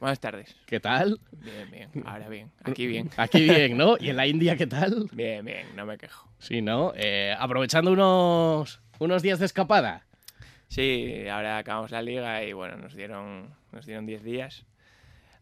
Buenas tardes. ¿Qué tal? Bien, bien. Ahora bien. Aquí bien. Aquí bien, ¿no? ¿Y en la India qué tal? Bien, bien. No me quejo. Sí, ¿no? Eh, aprovechando unos, unos días de escapada. Sí, ahora acabamos la liga y bueno, nos dieron nos dieron 10 días.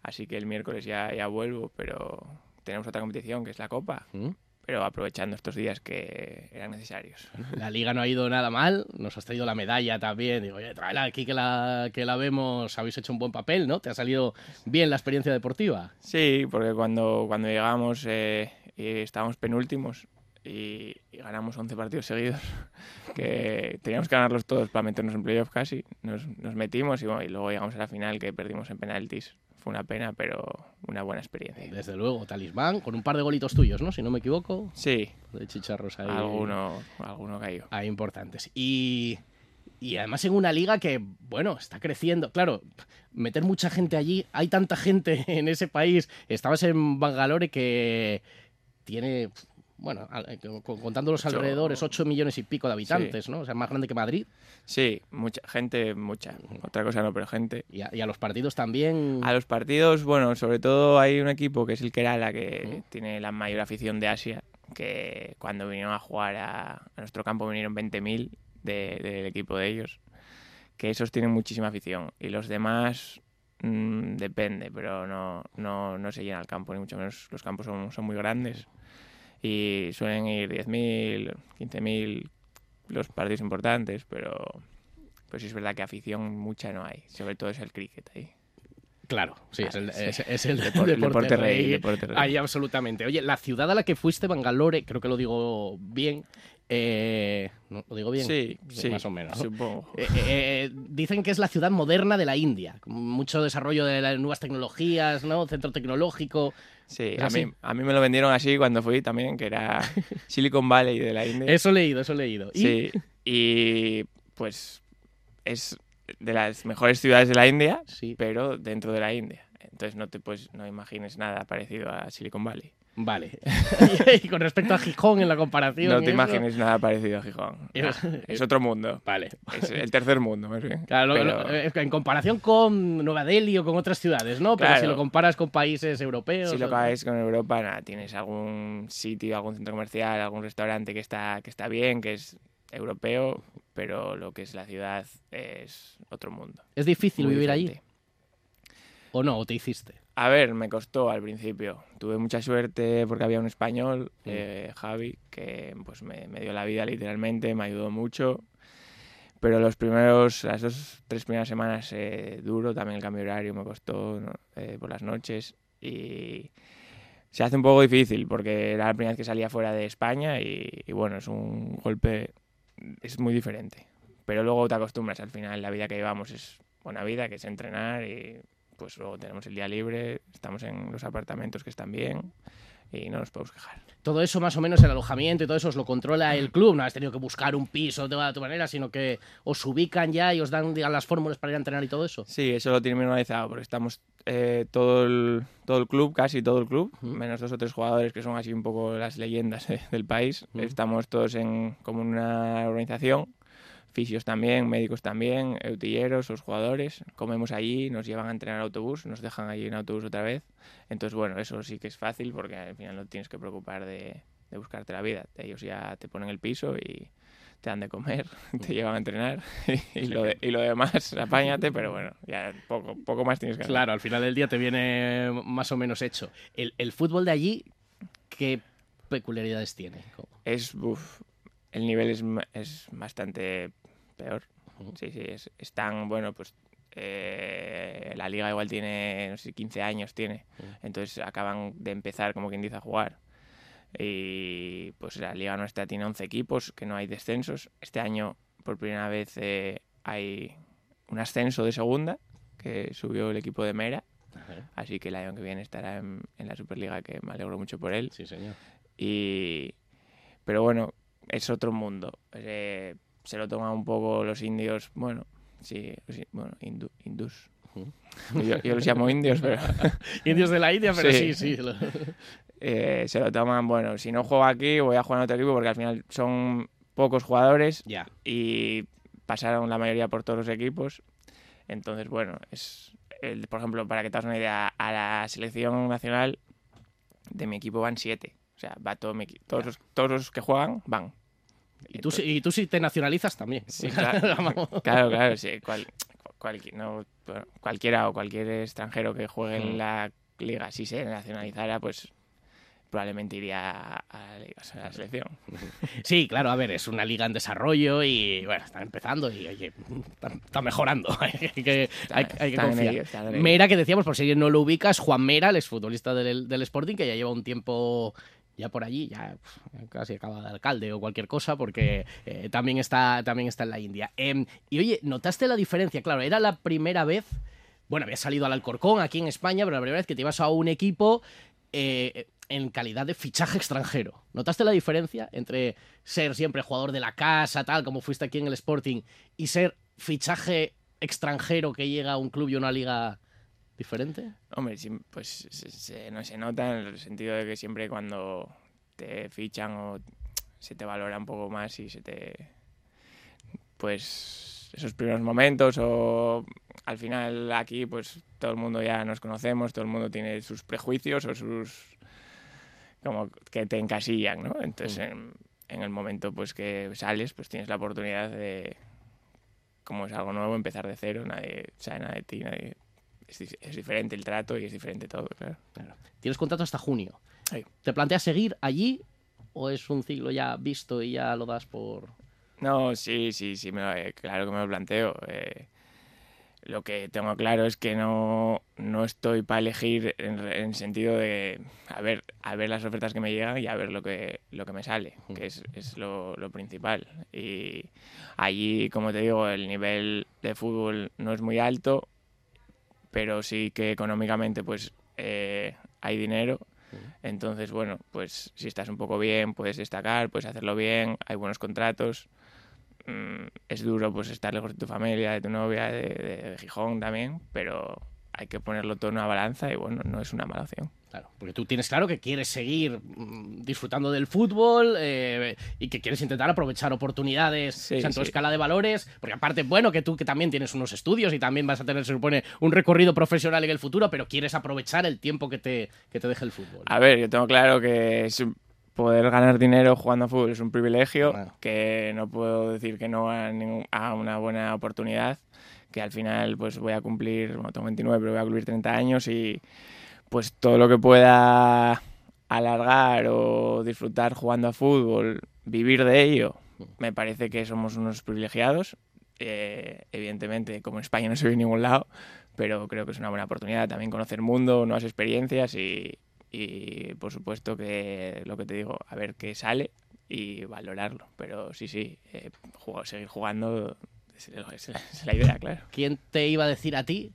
Así que el miércoles ya, ya vuelvo, pero tenemos otra competición que es la Copa. ¿Mm? Pero aprovechando estos días que eran necesarios. La liga no ha ido nada mal, nos has traído la medalla también. Digo, oye, tráela aquí que la, que la vemos, habéis hecho un buen papel, ¿no? ¿Te ha salido bien la experiencia deportiva? Sí, porque cuando, cuando llegamos eh, estábamos penúltimos y, y ganamos 11 partidos seguidos, que teníamos que ganarlos todos para meternos en playoff casi, nos, nos metimos y, bueno, y luego llegamos a la final que perdimos en penaltis. Fue una pena, pero una buena experiencia. Desde luego, talismán, con un par de golitos tuyos, ¿no? Si no me equivoco, Sí, de chicharros ahí. alguno, alguno cayó. ahí importantes. Y, y además en una liga que, bueno, está creciendo. Claro, meter mucha gente allí, hay tanta gente en ese país. Estabas en Bangalore que tiene, bueno, con- contando los alrededores, 8 millones y pico de habitantes, ¿no? O sea, más grande que Madrid. Sí, mucha gente, mucha. Otra cosa no, pero gente. Y a, y a los partidos también. A los partidos, bueno, sobre todo hay un equipo que es el Kerala, que tiene la mayor afición de Asia, que cuando vinieron a jugar a, a nuestro campo vinieron 20.000 de- del equipo de ellos, que esos tienen muchísima afición. Y los demás mm, depende, pero no, no, no se llena el campo, ni mucho menos. Los campos son, son muy grandes y suelen ir 10.000, 15.000 los partidos importantes, pero... Pues es verdad que afición mucha no hay, sobre todo es el cricket ahí. Claro, sí, es el, Sí. es, es el Depor- deporte, deporte rey, rey. deporte rey. Ahí absolutamente. Oye, la ciudad a la que fuiste, Bangalore, creo que lo digo bien. Eh. ¿Lo digo bien? Sí, sí, Más o menos. ¿no? Supongo. Eh, eh, dicen que es la ciudad moderna de la India, con mucho desarrollo de las nuevas tecnologías, ¿no? Centro tecnológico. Sí, ¿Es a mí, a mí me lo vendieron así cuando fui también, que era Silicon Valley de la India. Eso he leído, eso he leído. Y- Sí, y pues es de las mejores ciudades de la India, Sí, pero dentro de la India. Entonces no te pues no imagines nada parecido a Silicon Valley. Vale. y con respecto a Gijón en la comparación. No te eso- imagines nada parecido a Gijón. Es- otro mundo. Vale. Es el tercer mundo, más bien. Claro, Pero- eh, en comparación con Nueva Delhi o con otras ciudades, ¿no? Pero si lo comparas con países europeos. Si lo caes con Europa, nada, tienes algún sitio, algún centro comercial, algún restaurante que está, que está bien, que es europeo, pero lo que es la ciudad es otro mundo. ¿Es difícil muy vivir allí? ¿O no? ¿O te hiciste? A ver, me costó al principio. Tuve mucha suerte porque había un español, Mm. eh, Javi, que pues me, me dio la vida literalmente, me ayudó mucho. Pero los primeros, las dos, tres primeras semanas eh, duro, también el cambio de horario me costó ¿no? Eh, por las noches y se hace un poco difícil porque era la primera vez que salía fuera de España y, y bueno, es un golpe, es muy diferente. Pero luego te acostumbras, al final la vida que llevamos es buena vida, que es entrenar y pues luego tenemos el día libre, estamos en los apartamentos que están bien y no nos podemos quejar. Todo eso, más o menos, el alojamiento y todo eso os lo controla el club. No has tenido que buscar un piso de toda tu manera, sino que os ubican ya y os dan digan, las fórmulas para ir a entrenar y todo eso. Sí, eso lo tiene bien organizado porque estamos eh, todo, el, todo el club, casi todo el club, Ujú. menos dos o tres jugadores que son así un poco las leyendas eh, del país. Ujú. Estamos todos en como una organización, fisios también, médicos también, eutilleros, los jugadores. Comemos allí, nos llevan a entrenar autobús, nos dejan allí en autobús otra vez. Entonces, bueno, eso sí que es fácil porque al final no tienes que preocupar de, de buscarte la vida. Ellos ya te ponen el piso y te dan de comer, te llevan a entrenar y, lo, de- y lo demás, apáñate, pero bueno, ya poco, poco más tienes que hacer. Claro, al final del día te viene más o menos hecho. El, el fútbol de allí, ¿qué peculiaridades tiene? Es, uf, el nivel es, es bastante peor. Sí, sí, es, es tan, bueno, pues eh, la liga igual tiene, no sé, 15 años tiene. Entonces acaban de empezar, como quien dice, a jugar. Y pues la liga nuestra tiene 11 equipos, que no hay descensos. Este año, por primera vez, eh, hay un ascenso de segunda, que subió el equipo de Mera. Así que el año que viene estará en, en la Superliga, que me alegro mucho por él. Sí, señor. Y, pero bueno, es otro mundo. Eh, se lo toman un poco los indios, bueno, sí, sí, bueno, hindú- hindús. Yo, yo los llamo indios, pero Indios de la India, pero sí, Sí. eh, se lo toman, bueno, si no juego aquí voy a jugar en otro equipo porque al final son pocos jugadores Ya. y pasaron la mayoría por todos los equipos. Entonces, bueno, es, el- por ejemplo, para que te hagas una idea, a la selección nacional de mi equipo van siete. O sea, va todo mi todos, los, todos los que juegan van. Y tú, si- y tú si te nacionalizas también. Sí, claro, claro, claro, sí, cual- cualqui- no, cualquiera o cualquier extranjero que juegue Mm. en la liga, si se nacionalizara, pues probablemente iría a, la, selección. Sí, claro, a ver, es una liga en desarrollo y bueno, están empezando y oye, están, están mejorando. hay que, hay, hay que confiar. ello. Mera, que decíamos, por si no lo ubicas, Juan Mera, el exfutbolista del, del Sporting, que ya lleva un tiempo ya por allí, ya casi acaba de alcalde o cualquier cosa, porque eh, también, está, también está en la India. Em, y oye, ¿notaste la diferencia? Claro, era la primera vez, bueno, había salido al Alcorcón aquí en España, pero la primera vez que te ibas a un equipo eh, en calidad de fichaje extranjero. ¿Notaste la diferencia entre ser siempre jugador de la casa, tal, como fuiste aquí en el Sporting, y ser fichaje extranjero que llega a un club y una liga diferente? Hombre, pues se, se- no se nota en el sentido de que siempre cuando te fichan o se te valora un poco más y se te... Pues esos primeros momentos o al final aquí pues todo el mundo ya nos conocemos, todo el mundo tiene sus prejuicios o sus... como que te encasillan, ¿no? Entonces en, en el momento pues que sales pues tienes la oportunidad de... Como es algo nuevo, empezar de cero, nadie sabe nada de ti, nadie es, es diferente el trato y es diferente todo, claro. Tienes contrato hasta junio. Sí. ¿Te planteas seguir allí o es un ciclo ya visto y ya lo das por...? No, sí, sí, sí, me lo- eh, claro que me lo planteo. eh, lo que tengo claro es que no, no estoy para elegir en, en sentido de a ver, a ver las ofertas que me llegan y a ver lo que, lo que me sale, que es, es lo, lo principal. Y allí, como te digo, el nivel de fútbol no es muy alto, pero sí que económicamente pues eh, hay dinero. Entonces, bueno, pues si estás un poco bien, puedes destacar, puedes hacerlo bien, hay buenos contratos. Mm, es duro pues estar lejos de tu familia, de tu novia, de, de- de Gijón también, pero hay que ponerlo todo en una balanza y bueno, no es una mala opción. Claro, porque tú tienes claro que quieres seguir mm, disfrutando del fútbol eh, y que quieres intentar aprovechar oportunidades Sí, o sea, en tu sí. escala de valores, porque aparte, bueno, que tú que también tienes unos estudios y también vas a tener, se supone, un recorrido profesional en el futuro, pero quieres aprovechar el tiempo que te, que te deje el fútbol. A ver, yo tengo claro que poder ganar dinero jugando a fútbol es un privilegio, que no puedo decir que no a, ningún- a una buena oportunidad, que al final pues voy a cumplir, tengo 29, pero voy a cumplir 30 años y pues todo lo que pueda alargar o disfrutar jugando a fútbol, vivir de ello, me parece que somos unos privilegiados. Eh, evidentemente, como en España no se ve en ningún lado, pero creo que es una buena oportunidad también conocer mundo, nuevas experiencias y, y, por supuesto que lo que te digo, a ver qué sale y valorarlo. Pero sí, sí, eh, seguir jugando es, la idea, claro. ¿Quién te iba a decir a ti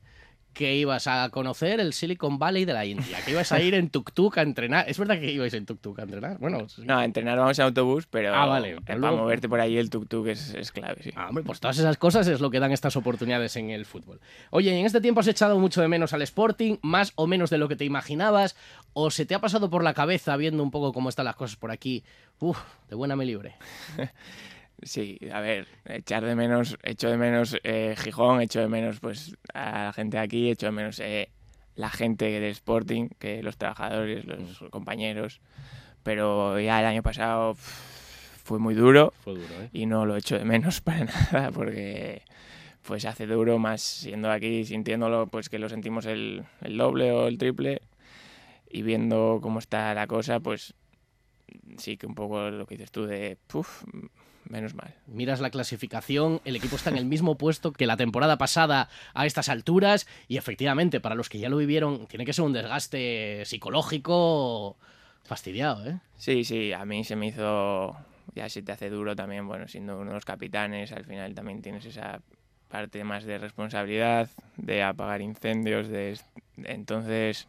que ibas a conocer el Silicon Valley de la India? Que ibas a ir en tuk-tuk a entrenar. ¿Es verdad que ibais en tuk-tuk a entrenar? Bueno, sí. No, a entrenar vamos en autobús, pero Ah, vale, para luego- moverte por ahí el tuk-tuk es, es clave, sí. Ah, hombre, pues todas esas cosas es lo que dan estas oportunidades en el fútbol. Oye, en este tiempo has echado mucho de menos al Sporting, más o menos de lo que te imaginabas, o se te ha pasado por la cabeza viendo un poco cómo están las cosas por aquí. Uf, de buena me libre. Sí, a ver, echar de menos, echo de menos eh, Gijón, echo de menos pues a la gente de aquí, echo de menos eh, la gente del Sporting, que los trabajadores, los compañeros, pero ya el año pasado pf, fue muy duro Fue duro, ¿eh? y no lo echo de menos para nada porque pues hace duro más siendo aquí, sintiéndolo pues que lo sentimos el, el doble o el triple. Y viendo cómo está la cosa pues sí que un poco lo que dices tú de puf, menos mal. Miras la clasificación, el equipo está en el mismo puesto que la temporada pasada a estas alturas y efectivamente, para los que ya lo vivieron, tiene que ser un desgaste psicológico fastidiado, ¿eh? Sí, sí, a mí se me hizo, ya se te hace duro también, bueno, siendo uno de los capitanes, al final también tienes esa parte más de responsabilidad, de apagar incendios, de entonces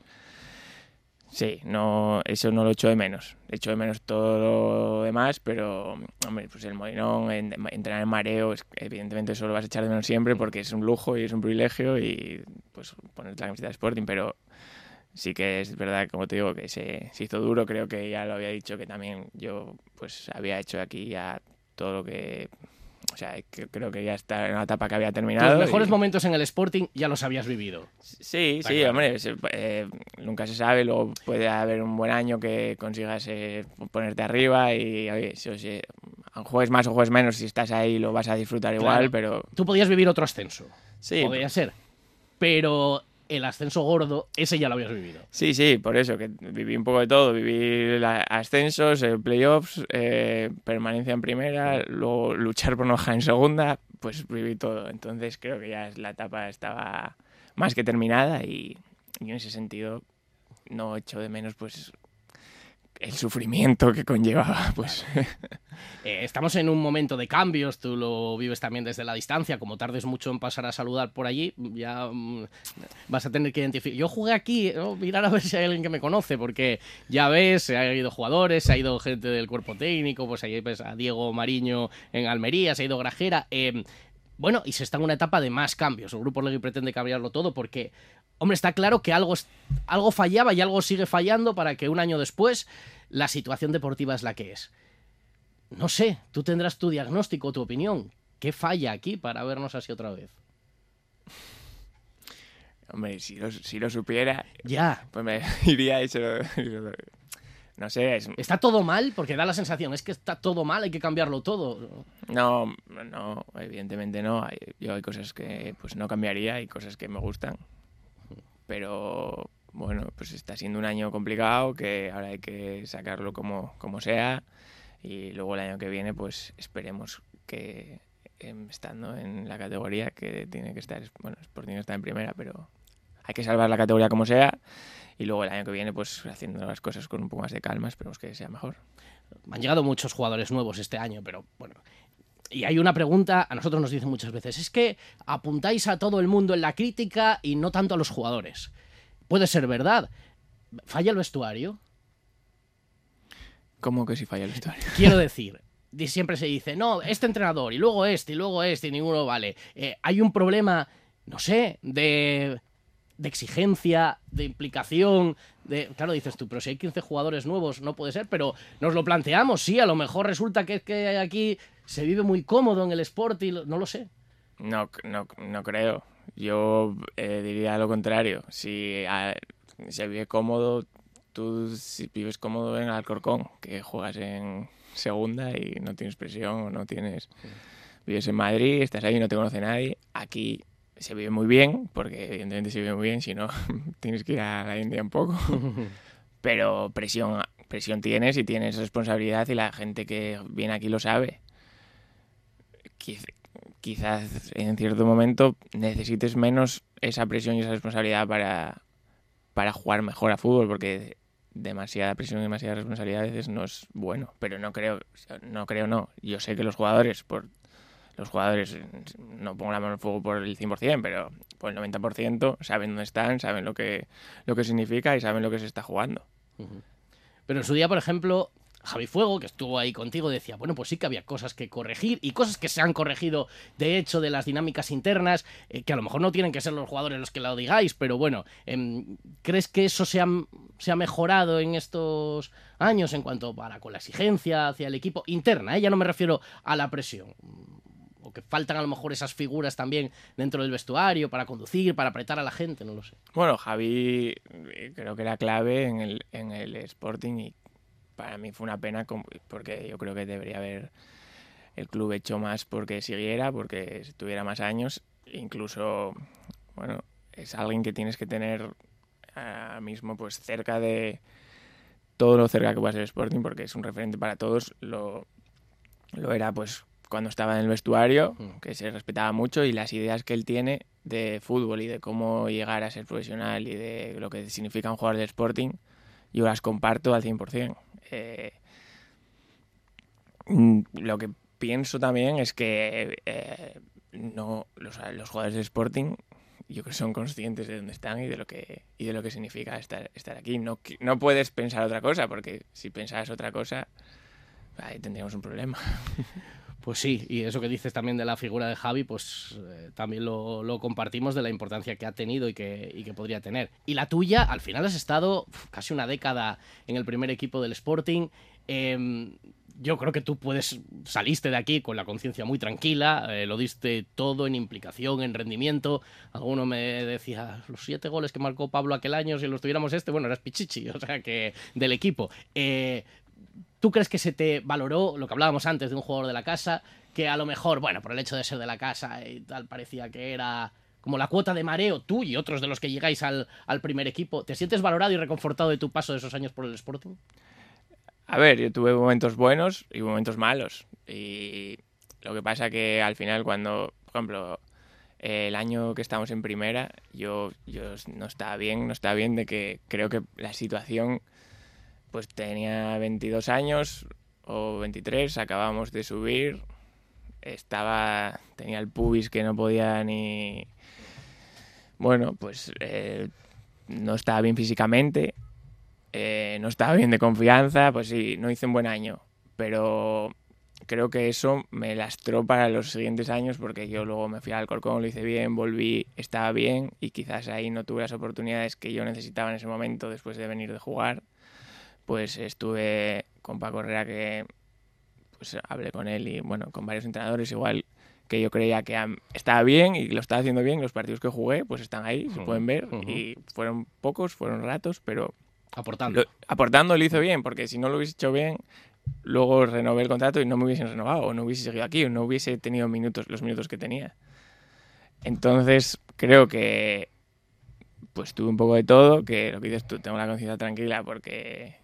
sí, no, eso no lo echo de menos. Echo de menos todo lo demás, pero hombre, pues el molinón, en- entrenar en mareo, evidentemente eso lo vas a echar de menos siempre porque es un lujo y es un privilegio y pues ponerte la camiseta de Sporting, pero sí que es verdad, como te digo, que se, se hizo duro. Creo que ya lo había dicho que también yo pues había hecho aquí ya todo lo que O sea, creo que ya está en una etapa que había terminado. Los mejores y- momentos en el Sporting ya los habías vivido. Sí, Está sí, claro. hombre, eh, nunca se sabe, luego puede haber un buen año que consigas eh, ponerte arriba y, oye, sí, juegues más o juegues menos, si estás ahí lo vas a disfrutar igual, pero Tú podías vivir otro ascenso. sí, Podría ser. Pero el ascenso gordo, ese ya lo habías vivido. sí, sí, por eso, que viví un poco de todo, viví ascensos, eh, playoffs, eh, permanencia en primera, luego luchar por no en segunda, pues viví todo, entonces creo que ya la etapa estaba más que terminada y, y en ese sentido no echo de menos pues el sufrimiento que conllevaba pues Eh, estamos en un momento de cambios, tú lo vives también desde la distancia, como tardes mucho en pasar a saludar por allí, ya mm, vas a tener que identificar. Yo jugué aquí, ¿no? mirar a ver si hay alguien que me conoce, porque ya ves, se han ido jugadores, se ha ido gente del cuerpo técnico, pues ahí ves a Diego Mariño en Almería, se ha ido Grajera. eh, bueno, y se está en una etapa de más cambios. El Grupo Legui pretende cambiarlo todo porque, hombre, está claro que algo, algo fallaba y algo sigue fallando para que un año después la situación deportiva es la que es. No sé, tú tendrás tu diagnóstico, tu opinión. ¿Qué falla aquí para vernos así otra vez? hombre si lo, si lo supiera Ya. pues me iría y se lo, no sé es, ¿Está todo mal? Porque da la sensación, es que está todo mal, hay que cambiarlo todo. no no evidentemente no yo hay cosas que pues no cambiaría y cosas que me gustan pero bueno pues está siendo un año complicado que ahora hay que sacarlo como como sea y luego el año que viene pues esperemos que em, estando en la categoría que tiene que estar bueno Sporting está en primera pero hay que salvar la categoría como sea y luego el año que viene pues haciendo las cosas con un poco más de calma esperemos que sea mejor Han llegado muchos jugadores nuevos este año, pero bueno. Y hay una pregunta, a nosotros nos dicen muchas veces, es que apuntáis a todo el mundo en la crítica y no tanto a los jugadores. Puede ser verdad. ¿Falla el vestuario? ¿Cómo que si falla el vestuario? Quiero decir, siempre se dice, no, este entrenador, y luego este, y luego este, y ninguno vale. Eh, hay un problema, no sé, de, de exigencia, de implicación, de... Claro, dices tú, pero si hay 15 jugadores nuevos, no puede ser, pero nos lo planteamos, sí, a lo mejor resulta que, que aquí se vive muy cómodo en el Sporting, no lo sé. No, no, no creo. Yo eh, diría lo contrario. Si se vive cómodo, tú si vives cómodo en Alcorcón, que juegas en segunda y no tienes presión o no tienes... Vives en Madrid, estás ahí, no te conoce nadie. Aquí se vive muy bien, porque evidentemente se vive muy bien, si no tienes que ir a la India un poco. Pero presión, presión tienes y tienes responsabilidad y la gente que viene aquí lo sabe. Quiz- Quizás en cierto momento necesites menos esa presión y esa responsabilidad para, para jugar mejor a fútbol, porque demasiada presión y demasiada responsabilidad a veces no es bueno. Pero no creo, no creo, no. Yo sé que los jugadores, por los jugadores, no pongo la mano el fuego por el 100%, pero por el 90% saben dónde están, saben lo que, lo que significa y saben lo que se está jugando. Pero en su día, por ejemplo, Javi Fuego, que estuvo ahí contigo, decía, bueno, pues sí que había cosas que corregir y cosas que se han corregido, de hecho, de las dinámicas internas, eh, que a lo mejor no tienen que ser los jugadores los que lo digáis, pero bueno, em, ¿crees que eso se ha, se ha mejorado en estos años en cuanto para con la exigencia hacia el equipo interna? eh? Ya no me refiero a la presión. O que faltan a lo mejor esas figuras también dentro del vestuario para conducir, para apretar a la gente, no lo sé. Bueno, Javi eh, creo que era clave en el, en el Sporting y para mí fue una pena porque yo creo que debería haber el club hecho más porque siguiera, porque tuviera más años. Incluso, bueno, es alguien que tienes que tener ahora mismo pues cerca de todo lo cerca que pueda ser Sporting porque es un referente para todos. Lo, lo era pues cuando estaba en el vestuario, que se respetaba mucho y las ideas que él tiene de fútbol y de cómo llegar a ser profesional y de lo que significa un jugador de Sporting, yo las comparto al 100%. Eh, mm, lo que pienso también es que eh, no los, los jugadores de Sporting yo creo que son conscientes de dónde están y de lo que y de lo que significa estar, estar aquí. No, no puedes pensar otra cosa, porque si pensaras otra cosa, ahí tendríamos un problema. Pues sí, y eso que dices también de la figura de Javi, pues eh, también lo, compartimos de la importancia que ha tenido y que, y podría tener. Y la tuya, al final has estado casi una década en el primer equipo del Sporting. Em, yo creo que tú puedes saliste de aquí con la conciencia muy tranquila, eh, lo diste todo en implicación, en rendimiento. Alguno me decía, los siete goles que marcó Pablo aquel año, si los tuviéramos este, bueno, eras Pichichi, o sea, que del equipo. ¿Tú crees que se te valoró lo que hablábamos antes de un jugador de la casa? Que a lo mejor, bueno, por el hecho de ser de la casa y tal, parecía que era como la cuota de mareo, tú y otros de los que llegáis al, al primer equipo. ¿Te sientes valorado y reconfortado de tu paso de esos años por el Sporting? A ver, yo tuve momentos buenos y momentos malos. Y lo que pasa que al final cuando, por ejemplo, el año que estamos en primera, yo, yo no estaba bien, no estaba bien de que creo que la situación, pues tenía 22 años o 23, acabamos de subir, estaba, tenía el pubis que no podía ni, bueno, pues eh, no estaba bien físicamente eh, no estaba bien de confianza, pues sí, no hice un buen año, pero creo que eso me lastró para los siguientes años porque yo luego me fui al Corcón, lo hice bien, volví, estaba bien y quizás ahí no tuve las oportunidades que yo necesitaba en ese momento después de venir de jugar. Pues estuve con Paco Herrera que pues hablé con él y bueno, con varios entrenadores igual que yo creía que estaba bien y lo estaba haciendo bien, los partidos que jugué pues están ahí, se pueden ver y fueron pocos, fueron ratos, pero Aportando. Lo, aportando lo hizo bien, porque si no lo hubiese hecho bien, luego renové el contrato y no me hubiesen renovado, o no hubiese seguido aquí, o no hubiese tenido minutos, los minutos que tenía. Entonces, creo que pues tuve un poco de todo, que lo que dices tú, tengo la conciencia tranquila porque,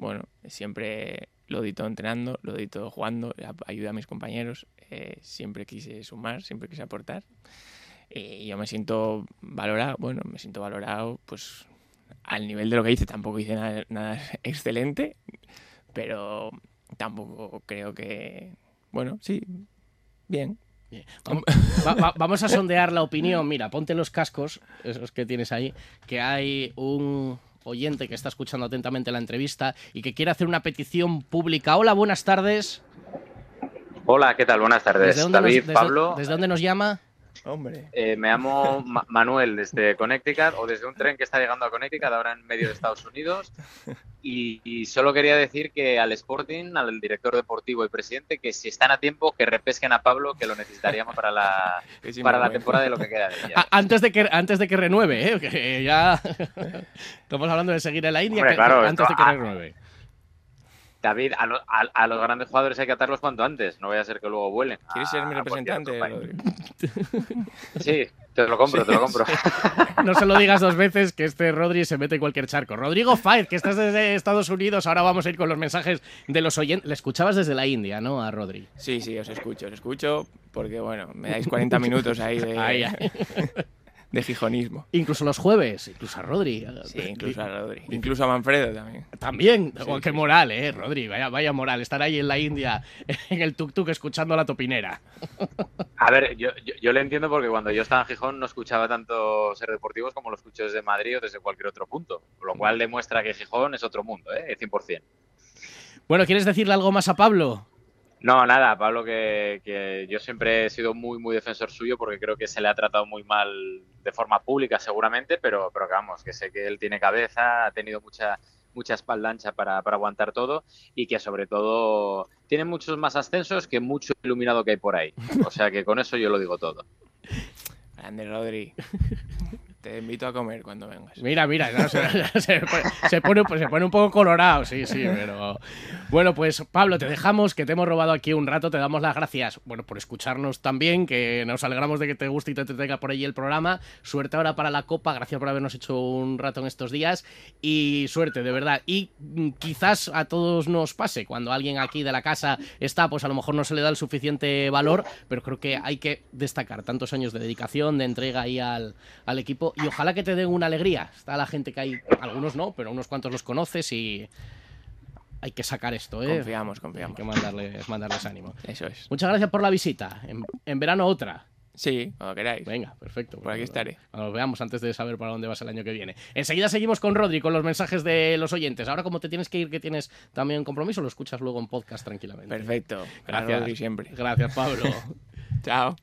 bueno, siempre lo di todo entrenando, lo di todo jugando, ayudé a mis compañeros, eh, siempre quise sumar, siempre quise aportar. Y yo me siento valorado, bueno, me siento valorado, pues al nivel de lo que hice tampoco hice nada, excelente, pero tampoco creo que... Bueno, sí, bien. vamos a sondear la opinión. Mira, ponte los cascos, esos que tienes ahí, que hay un oyente que está escuchando atentamente la entrevista y que quiere hacer una petición pública. Hola, buenas tardes. Hola, ¿qué tal? Buenas tardes. David, Pablo. ¿Desde dónde nos llama? Hombre. Eh, me llamo Manuel desde Connecticut o desde un tren que está llegando a Connecticut, ahora en medio de Estados Unidos. Y, solo quería decir que al Sporting, al director deportivo y presidente, que si están a tiempo, que repesquen a Pablo, que lo necesitaríamos para la, para la temporada de lo que queda de ella. Antes de que, antes de que renueve, ¿eh? que ya estamos hablando de seguir en la India, antes de que renueve. David, a, los grandes jugadores hay que atarlos cuanto antes, no vaya a ser que luego vuelen. ¿Quieres ser mi representante? Sí, te lo compro, te lo compro. no se lo digas dos veces que este Rodri se mete en cualquier charco. Rodrigo Faiz, que estás desde Estados Unidos, ahora vamos a ir con los mensajes de los oyentes. Le escuchabas desde la India, ¿no? A Rodri. Sí, sí, os escucho, os escucho porque, bueno, me dais 40 minutos ahí de... Ahí, ahí de gijonismo. Incluso los jueves, incluso a Rodri. Sí, incluso a Rodri. Incluso a Manfredo también. También, qué moral, eh, Rodri, vaya, vaya moral, estar ahí en la India, en el tuk-tuk, escuchando a la topinera. A ver, yo, yo, le entiendo porque cuando yo estaba en Gijón no escuchaba tanto ser deportivos como lo escucho desde Madrid o desde cualquier otro punto, lo cual demuestra que Gijón es otro mundo, ¿eh? 100%. Bueno, ¿quieres decirle algo más a Pablo? No, nada, Pablo, que, yo siempre he sido muy, muy defensor suyo porque creo que se le ha tratado muy mal de forma pública seguramente, pero, pero que vamos, que sé que él tiene cabeza, ha tenido mucha, mucha espalda ancha para, aguantar todo y que sobre todo tiene muchos más ascensos que mucho iluminado que hay por ahí. O sea que con eso yo lo digo todo. Grande Rodri. Te invito a comer cuando vengas. Mira, mira, se, pone, se, pone, un poco colorado, sí, sí, pero... Bueno, pues Pablo, te dejamos, que te hemos robado aquí un rato, te damos las gracias, bueno, por escucharnos también, que nos alegramos de que te guste y te tenga por ahí el programa. Suerte ahora para la Copa, gracias por habernos hecho un rato en estos días y suerte, de verdad. Y mm, quizás a todos nos pase, cuando alguien aquí de la casa está, pues a lo mejor no se le da el suficiente valor, pero creo que hay que destacar tantos años de dedicación, de entrega ahí al, al equipo y ojalá que te den una alegría. Está la gente que hay, algunos no, pero unos cuantos los conoces y hay que sacar esto, ¿eh? Confiamos, confiamos. Hay que mandarles, mandarles ánimo. Eso es. Muchas gracias por la visita. En, verano otra. Sí, cuando queráis. Venga, perfecto. Por aquí estaré. Nos veamos antes de saber para dónde vas el año que viene. Enseguida seguimos con Rodri, con los mensajes de los oyentes. Ahora, como te tienes que ir, que tienes también un compromiso, lo escuchas luego en podcast tranquilamente. Perfecto. Gracias. Rodri siempre. Gracias, Pablo. Chao.